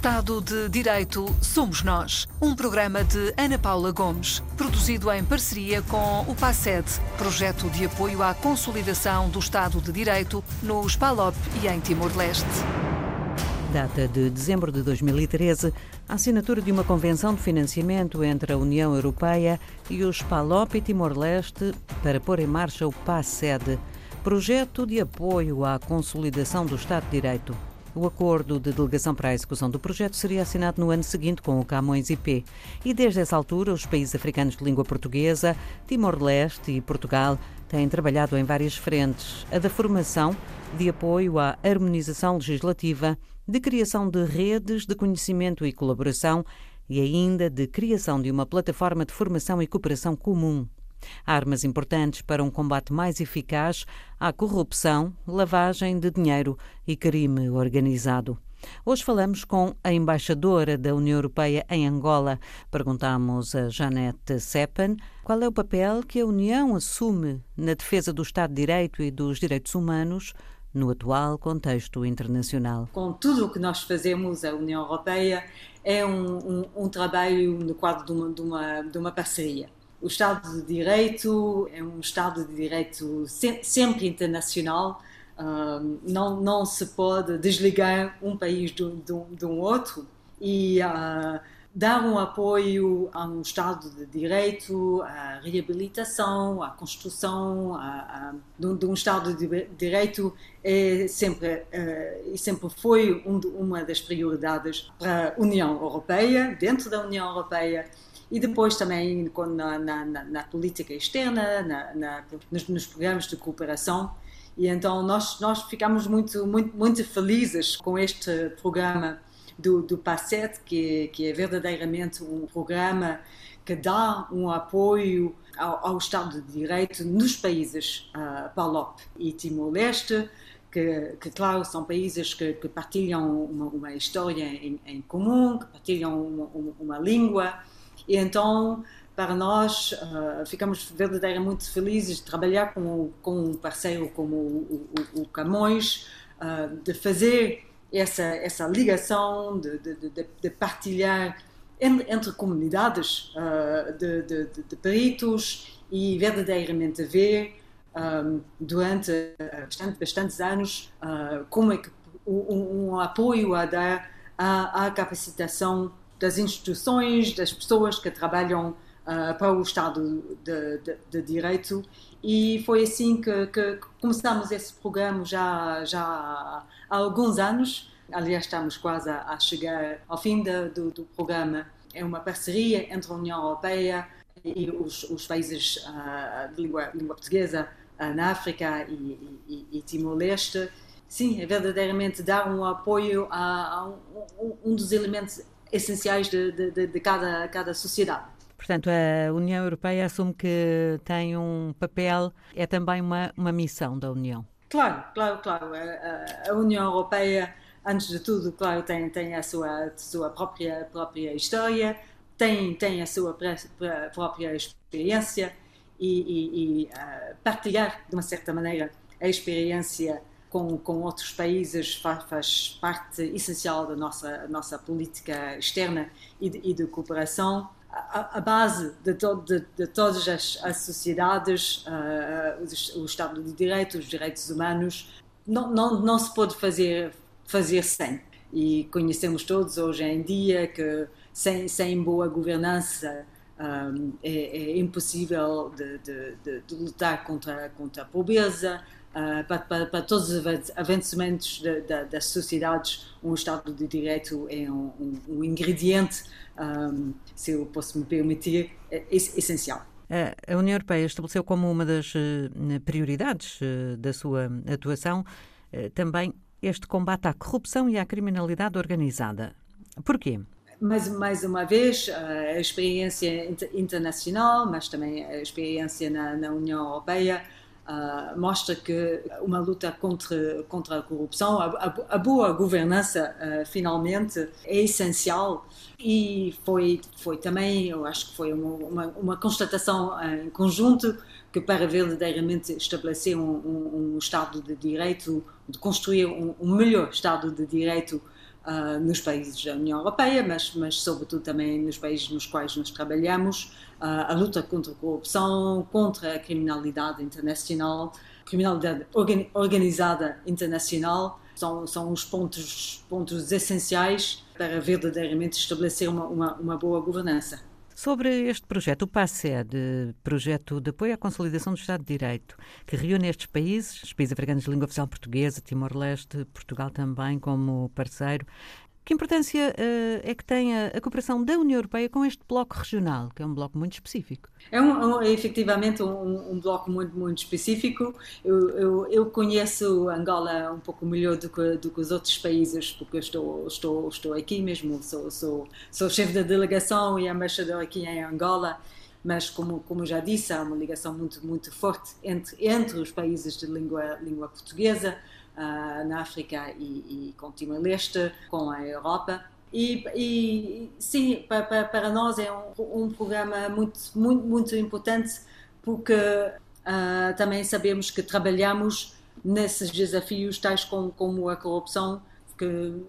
Estado de Direito Somos Nós, um programa de Ana Paula Gomes, produzido em parceria com o PASED, projeto de apoio à consolidação do Estado de Direito nos PALOP e em Timor-Leste. Data de dezembro de 2013, a assinatura de uma convenção de financiamento entre a União Europeia e os PALOP e Timor-Leste para pôr em marcha o PASED, projeto de apoio à consolidação do Estado de Direito. O acordo de delegação para a execução do projeto seria assinado no ano seguinte com o Camões IP. E desde essa altura, os países africanos de língua portuguesa, Timor-Leste e Portugal têm trabalhado em várias frentes: a da formação, de apoio à harmonização legislativa, de criação de redes de conhecimento e colaboração e ainda de criação de uma plataforma de formação e cooperação comum Armas importantes para um combate mais eficaz à corrupção, lavagem de dinheiro e crime organizado. Hoje falamos com a embaixadora da União Europeia em Angola. Perguntamos a Janete Seppen qual é o papel que a União assume na defesa do Estado de Direito e dos direitos humanos no atual contexto internacional. Com tudo o que nós fazemos, a União Europeia é um, um, um trabalho no quadro de uma, de uma, de uma parceria o Estado de Direito é um Estado de Direito sempre internacional. não, não se pode desligar um país de, de, de um outro e uh, dar um apoio a um Estado de Direito, à reabilitação, à construção a, de, de, um Estado de Direito é sempre, uh, e sempre foi um, uma das prioridades para a União Europeia, dentro da União Europeia e depois também na, na, na política externa, na, nos, nos, programas de cooperação. E então nós, nós ficamos muito, muito, muito felizes com este programa do, do que, que é verdadeiramente um programa que dá um apoio ao, ao Estado de Direito nos países uh, PALOP e Timor-Leste, que, que, claro, são países que, que partilham uma, uma história em, em, comum, que partilham uma, uma, uma língua, e então, para nós, uh, ficamos verdadeiramente felizes de trabalhar com, com um parceiro como o, o, o Camões, uh, de fazer essa, essa ligação, de, de, de, de partilhar entre, comunidades uh, de, de, peritos e verdadeiramente ver um, durante bastante, bastantes anos como é que um, um apoio a dar à capacitação das instituições, das pessoas que trabalham uh, para o Estado de, de, de, Direito e foi assim que, que, começamos esse programa já, já há alguns anos. Aliás, estamos quase a, chegar ao fim de, do, do, programa. É uma parceria entre a União Europeia e os, os países uh, de língua, língua portuguesa uh, na África e, e, e Timor-Leste. Sim, é verdadeiramente dar um apoio a, a um, um dos elementos essenciais de, de, de cada, cada sociedade. Portanto, a União Europeia assume que tem um papel, é também uma, uma missão da União. Claro, claro, claro. A, a União Europeia, antes de tudo, claro, tem, tem a sua, sua própria, própria história, tem, tem a sua própria experiência e, e, e uh, partilhar, de uma certa maneira, a experiência com, com outros países faz, faz, parte essencial da nossa, nossa política externa e de, e de cooperação. A, a, base de, to, de, de todas as, as sociedades, uh, o, Estado de Direito, os direitos humanos, não, não, não se pode fazer, fazer sem. E conhecemos todos hoje em dia que sem, sem boa governança um, é, é, impossível de, de, de, de, lutar contra, contra a pobreza, Uh, para, para, para, todos os avançamentos das sociedades, um Estado de Direito é um, um, um ingrediente, um, se eu posso me permitir, é essencial. A União Europeia estabeleceu como uma das eh, prioridades eh, da sua atuação eh, também este combate à corrupção e à criminalidade organizada. Porquê? mais, mais uma vez, a experiência internacional, mas também a experiência na, na União Europeia, Uh, mostra que uma luta contra, contra a corrupção, a, a, boa governança, uh, finalmente, é essencial. E foi, foi também, eu acho que foi uma, uma, constatação em conjunto que para verdadeiramente estabelecer um, um, um, Estado de Direito, de construir um, um melhor Estado de Direito uh, nos países da União Europeia, mas, mas sobretudo também nos países nos quais nós trabalhamos, uh, a luta contra a corrupção, contra a criminalidade internacional, criminalidade organizada internacional, são, são os pontos, pontos essenciais para verdadeiramente estabelecer uma, uma, uma boa governança. Sobre este projeto, o PASED, Projeto de Apoio à Consolidação do Estado de Direito, que reúne estes países, os países africanos de língua oficial portuguesa, Timor-Leste, Portugal também como parceiro, que importância uh, é que tem a, a, cooperação da União Europeia com este bloco regional, que é um bloco muito específico? É, um, um, é efetivamente um, um, bloco muito, muito específico. Eu, eu, eu, conheço Angola um pouco melhor do que, do que os outros países, porque eu estou, estou, estou aqui mesmo, sou, sou, sou chefe da delegação e embaixador aqui em Angola mas como como já disse há uma ligação muito muito forte entre entre os países de língua língua portuguesa uh, na África e, e com Timor-Leste, com a Europa. E, e sim, para, para, nós é um, um, programa muito, muito, muito importante porque uh, também sabemos que trabalhamos nesses desafios tais como, como a corrupção, que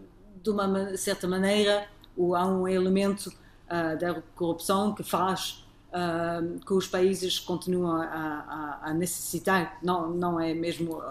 de uma certa maneira há um elemento uh, da corrupção que faz uh, que os países continuam a, a, a, necessitar, não, não é mesmo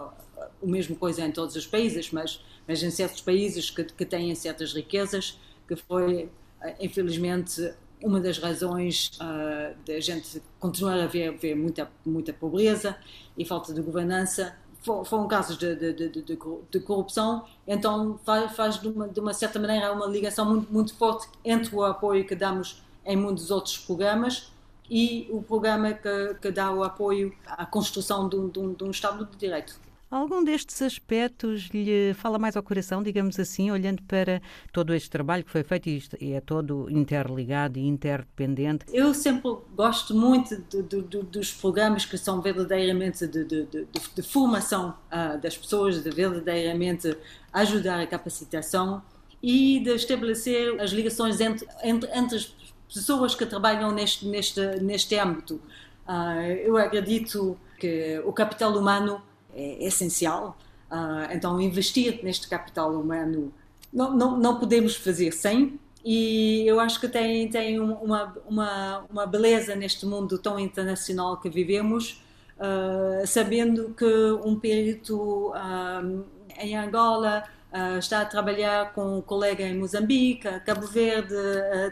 o mesmo coisa em todos os países, mas, mas em certos países que, que têm certas riquezas, que foi, eh, infelizmente, uma das razões uh, da gente continuar a ver, ver muita, muita pobreza e falta de governança. Foram casos de, de, de, de, corrupção, então faz, faz de, uma, de uma certa maneira uma ligação muito, muito forte entre o apoio que damos em muitos outros programas e o programa que, que dá o apoio à construção de um, um, um Estado de Direito. Algum destes aspectos lhe fala mais ao coração, digamos assim, olhando para todo este trabalho que foi feito e é todo interligado e interdependente? Eu sempre gosto muito de, de, de, dos programas que são verdadeiramente de, formação uh, das pessoas, de verdadeiramente ajudar a capacitação e de estabelecer as ligações entre, entre, entre as pessoas que trabalham neste, neste, neste âmbito. Uh, eu acredito que o capital humano é essencial. Uh, então, investir neste capital humano não, não, não podemos fazer sem. E eu acho que tem, tem uma, uma, uma beleza neste mundo tão internacional que vivemos, uh, sabendo que um perito uh, em Angola uh, está a trabalhar com um colega em Moçambique, Cabo Verde,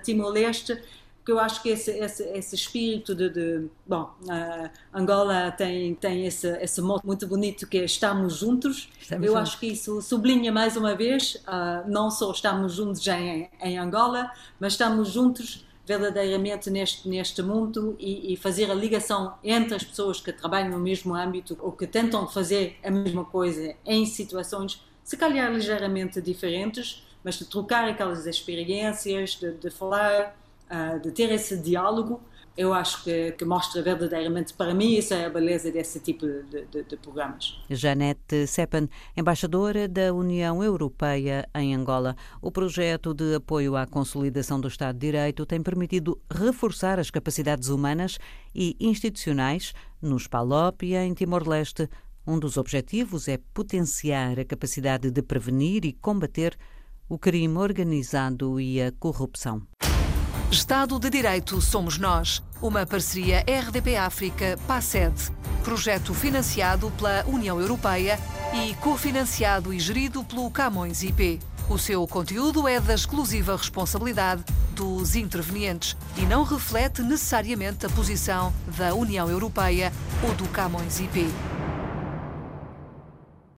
Timor-Leste, porque eu acho que esse, esse, esse espírito de, de bom, Angola tem tem esse esse muito bonito que é estamos juntos. Estamos eu juntos. acho que isso sublinha mais uma vez uh, não só estamos juntos em, em Angola, mas estamos juntos verdadeiramente neste neste mundo e, e, fazer a ligação entre as pessoas que trabalham no mesmo âmbito ou que tentam fazer a mesma coisa em situações se calhar ligeiramente diferentes, mas de trocar aquelas experiências, de, de falar uh, de ter esse diálogo, eu acho que, que, mostra verdadeiramente, para mim, isso é a beleza desse tipo de, de, de programas. Janete Sepan, embaixadora da União Europeia em Angola. O projeto de apoio à consolidação do Estado de Direito tem permitido reforçar as capacidades humanas e institucionais nos PALOP e em Timor-Leste. Um dos objetivos é potenciar a capacidade de prevenir e combater o crime organizado e a corrupção. Estado de Direito Somos Nós, uma parceria RDP África PASED, projeto financiado pela União Europeia e cofinanciado e gerido pelo Camões IP. O seu conteúdo é da exclusiva responsabilidade dos intervenientes e não reflete necessariamente a posição da União Europeia ou do Camões IP.